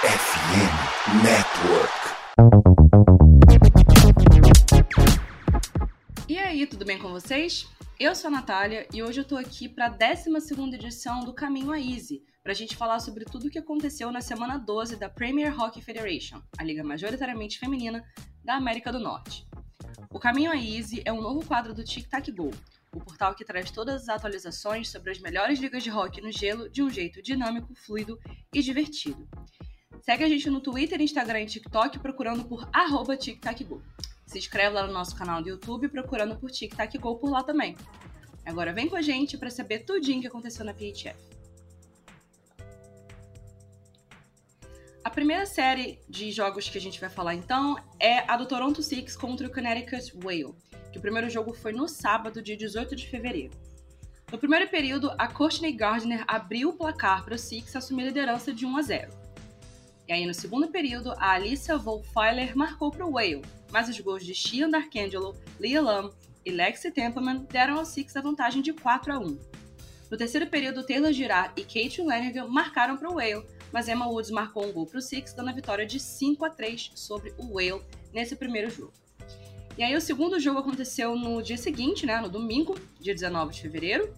FM Network. E aí, tudo bem com vocês? Eu sou a Natália e hoje eu tô aqui para a 12 edição do Caminho a Easy, para a gente falar sobre tudo o que aconteceu na semana 12 da Premier Hockey Federation, a liga majoritariamente feminina da América do Norte. O Caminho a Easy é um novo quadro do Tic Tac Go, o portal que traz todas as atualizações sobre as melhores ligas de hockey no gelo de um jeito dinâmico, fluido e divertido. Segue a gente no Twitter, Instagram e TikTok procurando por arroba TicTacGo. Se inscreve lá no nosso canal do YouTube procurando por TicTacGo por lá também. Agora vem com a gente para saber tudinho que aconteceu na PHF. A primeira série de jogos que a gente vai falar então é a do Toronto Six contra o Connecticut Whale, que o primeiro jogo foi no sábado, dia 18 de fevereiro. No primeiro período, a Courtney Gardner abriu o placar para o Six assumir a liderança de 1 a 0. E aí, no segundo período, a Alicia Wolfeiler marcou para o Whale, mas os gols de Shian D'Arcangelo, Leah Lam e Lexi Templeman deram ao Six a vantagem de 4 a 1. No terceiro período, Taylor Girard e Kate Lanigan marcaram para o Whale, mas Emma Woods marcou um gol para o Six, dando a vitória de 5 a 3 sobre o Whale nesse primeiro jogo. E aí o segundo jogo aconteceu no dia seguinte, né, no domingo, dia 19 de fevereiro.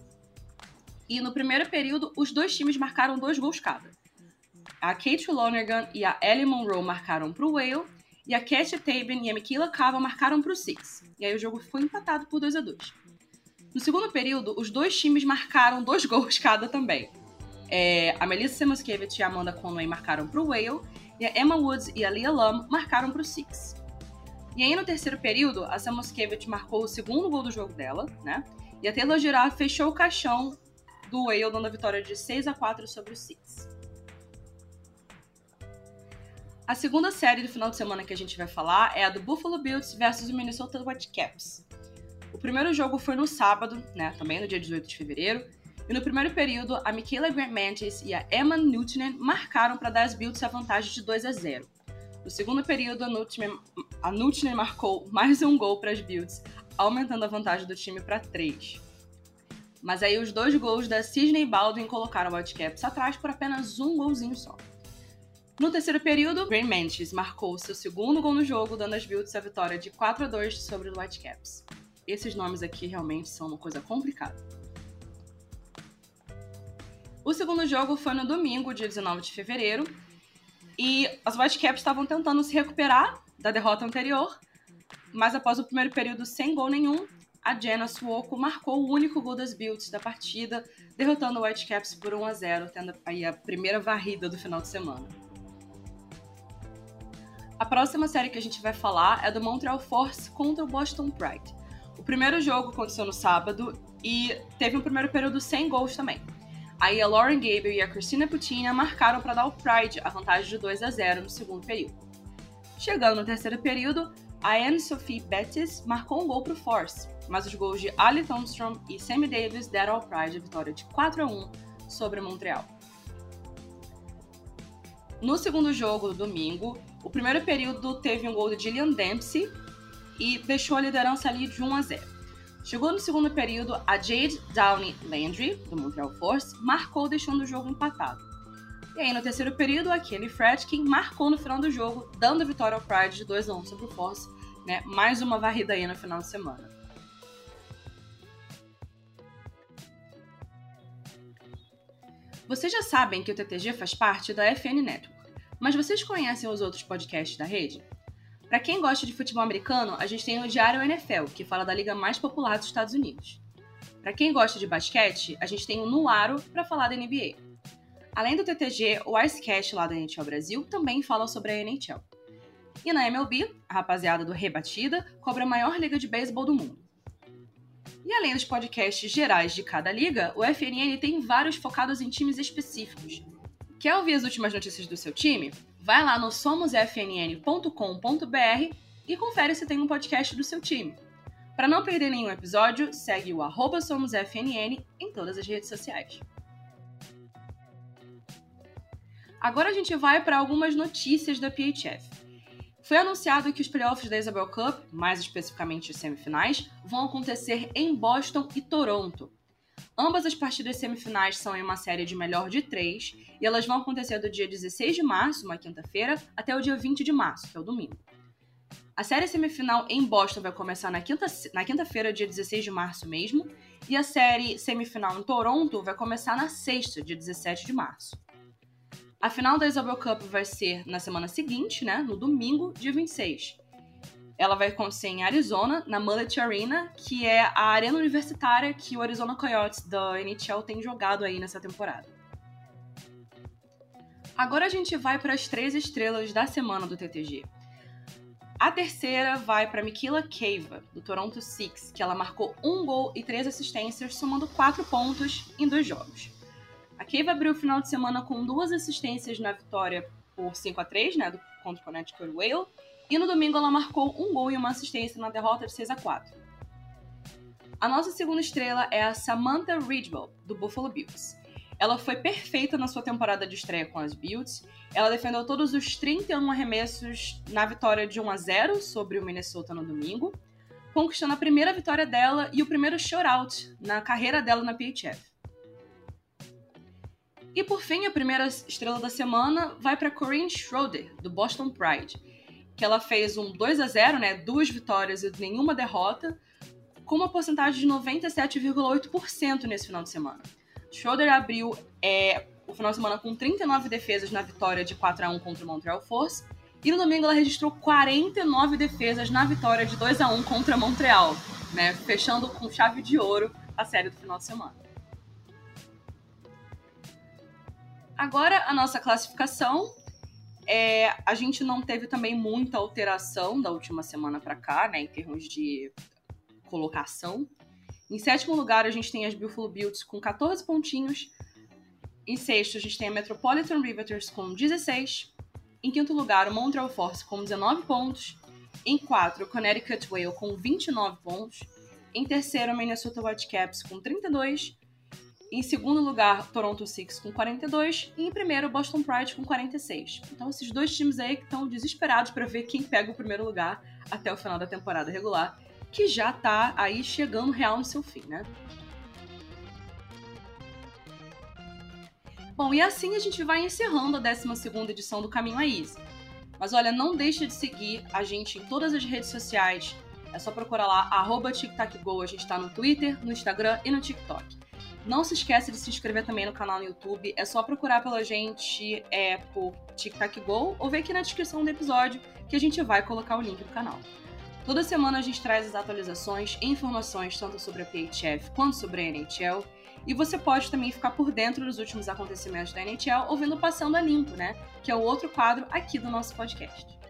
E no primeiro período, os dois times marcaram dois gols cada. A Kate Lonergan e a Ellie Monroe marcaram para o Whale, e a Katia Tabin e a Michaela Cava marcaram para o Six. E aí o jogo foi empatado por 2 a 2 No segundo período, os dois times marcaram dois gols cada também. É, a Melissa Semuskevich e a Amanda Conway marcaram para o Whale, e a Emma Woods e a Leah Lam marcaram para o Six. E aí no terceiro período, a Samuskevich marcou o segundo gol do jogo dela, né? E a Taylor Girard fechou o caixão do Whale, dando a vitória de 6 a 4 sobre o Six. A segunda série do final de semana que a gente vai falar é a do Buffalo Bills versus o Minnesota Whitecaps. O primeiro jogo foi no sábado, né, também no dia 18 de fevereiro, e no primeiro período, a Michaela Grant Mantis e a Emma Newtonen marcaram para dar as Bills a vantagem de 2 a 0. No segundo período, a Nutner marcou mais um gol para as Bills, aumentando a vantagem do time para 3. Mas aí os dois gols da Sidney Baldwin colocaram o Whitecaps atrás por apenas um golzinho só. No terceiro período, Green Mantis marcou seu segundo gol no jogo, dando às Bills a vitória de 4 a 2 sobre o Whitecaps. Esses nomes aqui realmente são uma coisa complicada. O segundo jogo foi no domingo, dia 19 de fevereiro, e as Whitecaps estavam tentando se recuperar da derrota anterior, mas após o primeiro período sem gol nenhum, a Jenna Suoco marcou o único gol das Builds da partida, derrotando o Whitecaps por 1 a 0, tendo aí a primeira varrida do final de semana. A próxima série que a gente vai falar é do Montreal Force contra o Boston Pride. O primeiro jogo aconteceu no sábado e teve um primeiro período sem gols também. Aí a Lauren Gable e a Christina Putina marcaram para dar ao Pride a vantagem de 2 a 0 no segundo período. Chegando no terceiro período, a Anne-Sophie Bettis marcou um gol para o Force, mas os gols de Ali Thomstrom e Sammy Davis deram ao Pride a vitória de 4 a 1 sobre Montreal. No segundo jogo, do domingo, o primeiro período teve um gol de Gillian Dempsey e deixou a liderança ali de 1 a 0. Chegou no segundo período, a Jade Downey Landry, do Montreal Force, marcou deixando o jogo empatado. E aí, no terceiro período, a Kelly Fredkin marcou no final do jogo, dando a vitória ao Pride de 2 a 1 sobre o Force, né? Mais uma varrida aí no final de semana. Vocês já sabem que o TTG faz parte da FN Network, mas vocês conhecem os outros podcasts da rede? Para quem gosta de futebol americano, a gente tem o Diário NFL, que fala da liga mais popular dos Estados Unidos. Para quem gosta de basquete, a gente tem o Nuaro para falar da NBA. Além do TTG, o Icecast lá da NHL Brasil também fala sobre a NHL. E na MLB, a rapaziada do Rebatida cobra a maior liga de beisebol do mundo. E além dos podcasts gerais de cada liga, o FNN tem vários focados em times específicos. Quer ouvir as últimas notícias do seu time? Vai lá no somosfnn.com.br e confere se tem um podcast do seu time. Para não perder nenhum episódio, segue o arroba SomosFNN em todas as redes sociais. Agora a gente vai para algumas notícias da PHF. Foi anunciado que os playoffs da Isabel Cup, mais especificamente os semifinais, vão acontecer em Boston e Toronto. Ambas as partidas semifinais são em uma série de melhor de três e elas vão acontecer do dia 16 de março, uma quinta-feira, até o dia 20 de março, que é o domingo. A série semifinal em Boston vai começar na quinta-feira, na quinta dia 16 de março mesmo, e a série semifinal em Toronto vai começar na sexta, dia 17 de março. A final da Isabel Cup vai ser na semana seguinte, né, no domingo, dia 26. Ela vai acontecer em Arizona, na Mullet Arena, que é a arena universitária que o Arizona Coyotes da NHL tem jogado aí nessa temporada. Agora a gente vai para as três estrelas da semana do TTG. A terceira vai para Mikila Keiva, do Toronto Six, que ela marcou um gol e três assistências, somando quatro pontos em dois jogos. A Keiva abriu o final de semana com duas assistências na vitória por 5 a 3 né, contra o Connecticut Whale, e no domingo ela marcou um gol e uma assistência na derrota de 6 a 4. A nossa segunda estrela é a Samantha Ridgewell, do Buffalo Bills. Ela foi perfeita na sua temporada de estreia com as Bills. Ela defendeu todos os 31 arremessos na vitória de 1 a 0 sobre o Minnesota no domingo, conquistando a primeira vitória dela e o primeiro shutout na carreira dela na PHF. E por fim, a primeira estrela da semana vai para Corinne Schroeder, do Boston Pride que ela fez um 2 a 0 né? Duas vitórias e nenhuma derrota, com uma porcentagem de 97,8% nesse final de semana. Schroeder abriu é, o final de semana com 39 defesas na vitória de 4 a 1 contra o Montreal Force. E no domingo ela registrou 49 defesas na vitória de 2 a 1 contra Montreal, né? Fechando com chave de ouro a série do final de semana. Agora a nossa classificação. É, a gente não teve também muita alteração da última semana para cá, né, em termos de colocação. Em sétimo lugar, a gente tem as Buffalo Bills com 14 pontinhos. Em sexto, a gente tem a Metropolitan Riveters com 16. Em quinto lugar, o Montreal Force com 19 pontos. Em quarto, o Connecticut Whale com 29 pontos. Em terceiro, o Minnesota Whitecaps com 32. Em segundo lugar, Toronto Six com 42 e em primeiro, Boston Pride com 46. Então, esses dois times aí que estão desesperados para ver quem pega o primeiro lugar até o final da temporada regular, que já tá aí chegando real no seu fim, né? Bom, e assim a gente vai encerrando a 12 edição do Caminho a Easy. Mas olha, não deixe de seguir a gente em todas as redes sociais. É só procurar lá, arroba TicTacGo. A gente tá no Twitter, no Instagram e no TikTok. Não se esqueça de se inscrever também no canal no YouTube. É só procurar pela gente é, por Tic Tac Go ou ver aqui na descrição do episódio que a gente vai colocar o link do canal. Toda semana a gente traz as atualizações e informações tanto sobre a PHF quanto sobre a NHL. E você pode também ficar por dentro dos últimos acontecimentos da NHL ouvindo Passando a Limpo, né? Que é o outro quadro aqui do nosso podcast.